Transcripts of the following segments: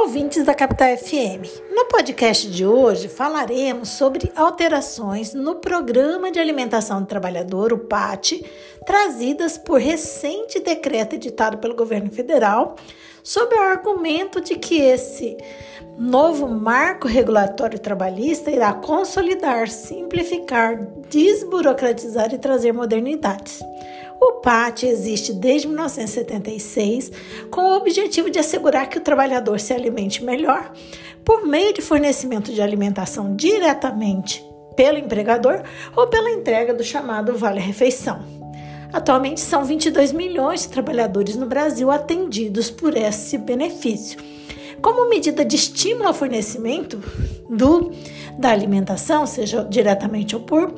ouvintes da Capital FM. No podcast de hoje falaremos sobre alterações no Programa de Alimentação do Trabalhador, o PAT, trazidas por recente decreto editado pelo governo federal, sob o argumento de que esse novo marco regulatório trabalhista irá consolidar, simplificar, desburocratizar e trazer modernidades. O PAT existe desde 1976 com o objetivo de assegurar que o trabalhador se alimente melhor por meio de fornecimento de alimentação diretamente pelo empregador ou pela entrega do chamado Vale-Refeição. Atualmente são 22 milhões de trabalhadores no Brasil atendidos por esse benefício. Como medida de estímulo ao fornecimento do, da alimentação, seja diretamente ou por,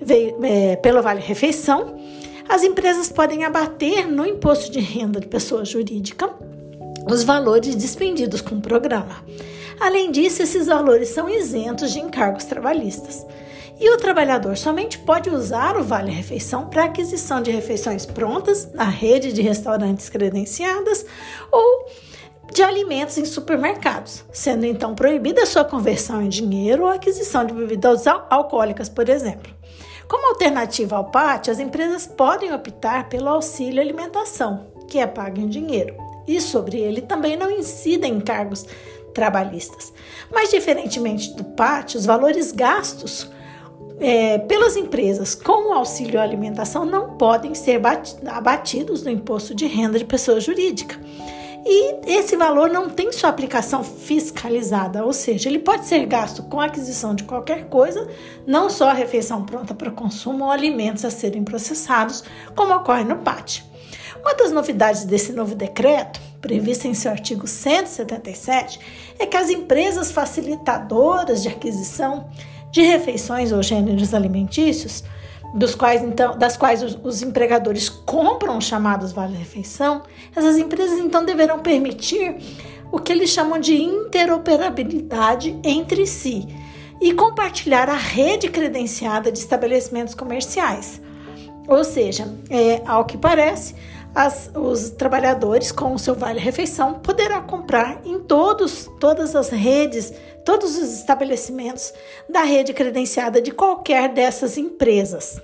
veio, é, pelo Vale Refeição, as empresas podem abater no imposto de renda de pessoa jurídica os valores despendidos com o programa. Além disso, esses valores são isentos de encargos trabalhistas. E o trabalhador somente pode usar o Vale Refeição para aquisição de refeições prontas na rede de restaurantes credenciadas ou de alimentos em supermercados, sendo então proibida sua conversão em dinheiro ou aquisição de bebidas alcoólicas, por exemplo. Como alternativa ao PAT, as empresas podem optar pelo auxílio alimentação, que é pago em dinheiro, e sobre ele também não incidem encargos trabalhistas. Mas, diferentemente do PAT, os valores gastos é, pelas empresas com o auxílio alimentação não podem ser abatidos no imposto de renda de pessoa jurídica. E esse valor não tem sua aplicação fiscalizada, ou seja, ele pode ser gasto com a aquisição de qualquer coisa, não só a refeição pronta para consumo ou alimentos a serem processados, como ocorre no PAT. Uma das novidades desse novo decreto, prevista em seu artigo 177, é que as empresas facilitadoras de aquisição de refeições ou gêneros alimentícios dos quais então, das quais os, os empregadores compram os chamados vale-refeição, essas empresas então deverão permitir o que eles chamam de interoperabilidade entre si e compartilhar a rede credenciada de estabelecimentos comerciais. Ou seja, é, ao que parece, as, os trabalhadores com o seu vale-refeição poderão comprar em todos, todas as redes, todos os estabelecimentos da rede credenciada de qualquer dessas empresas.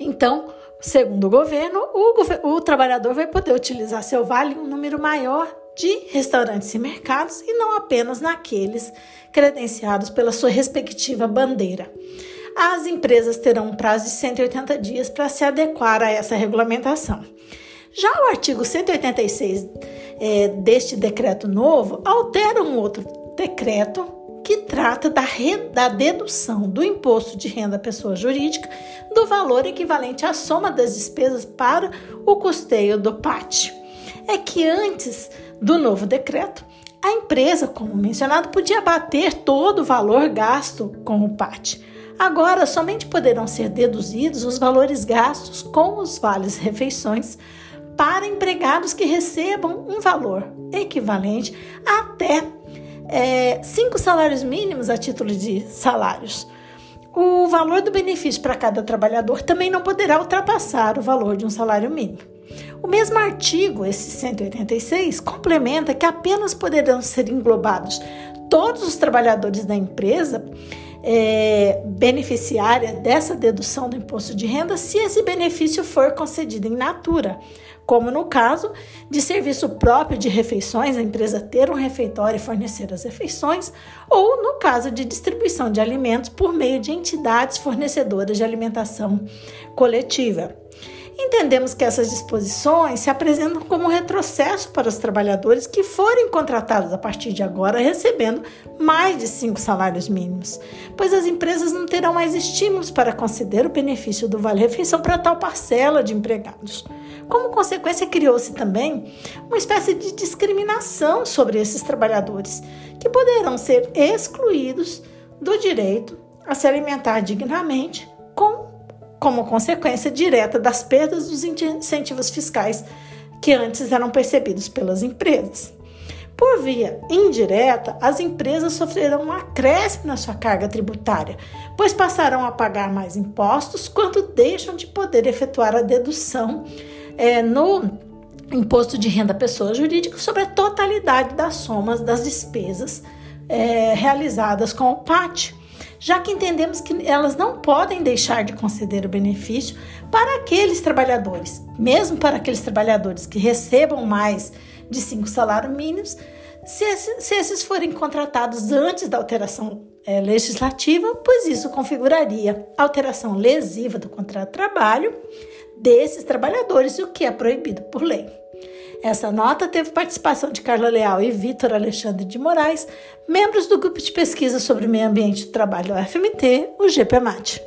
Então, segundo o governo, o, o trabalhador vai poder utilizar seu vale em um número maior de restaurantes e mercados e não apenas naqueles credenciados pela sua respectiva bandeira as empresas terão um prazo de 180 dias para se adequar a essa regulamentação. Já o artigo 186 é, deste decreto novo altera um outro decreto que trata da, re, da dedução do imposto de renda pessoa jurídica do valor equivalente à soma das despesas para o custeio do PAT. É que antes do novo decreto, a empresa, como mencionado, podia abater todo o valor gasto com o PAT. Agora, somente poderão ser deduzidos os valores gastos com os vales refeições para empregados que recebam um valor equivalente a até é, cinco salários mínimos a título de salários. O valor do benefício para cada trabalhador também não poderá ultrapassar o valor de um salário mínimo. O mesmo artigo, esse 186, complementa que apenas poderão ser englobados todos os trabalhadores da empresa é, beneficiária dessa dedução do imposto de renda se esse benefício for concedido em natura, como no caso de serviço próprio de refeições, a empresa ter um refeitório e fornecer as refeições, ou no caso de distribuição de alimentos por meio de entidades fornecedoras de alimentação coletiva. Entendemos que essas disposições se apresentam como um retrocesso para os trabalhadores que forem contratados a partir de agora recebendo mais de cinco salários mínimos, pois as empresas não terão mais estímulos para conceder o benefício do vale-refeição para tal parcela de empregados. Como consequência, criou-se também uma espécie de discriminação sobre esses trabalhadores, que poderão ser excluídos do direito a se alimentar dignamente como consequência direta das perdas dos incentivos fiscais que antes eram percebidos pelas empresas. Por via indireta, as empresas sofrerão um acréscimo na sua carga tributária, pois passarão a pagar mais impostos quando deixam de poder efetuar a dedução é, no imposto de renda pessoa jurídica sobre a totalidade das somas das despesas é, realizadas com o PAT, já que entendemos que elas não podem deixar de conceder o benefício para aqueles trabalhadores, mesmo para aqueles trabalhadores que recebam mais de cinco salários mínimos, se, esses, se esses forem contratados antes da alteração é, legislativa, pois isso configuraria alteração lesiva do contrato de trabalho desses trabalhadores, o que é proibido por lei. Essa nota teve participação de Carla Leal e Vitor Alexandre de Moraes, membros do grupo de pesquisa sobre meio ambiente e trabalho do FMT, o GPMAT.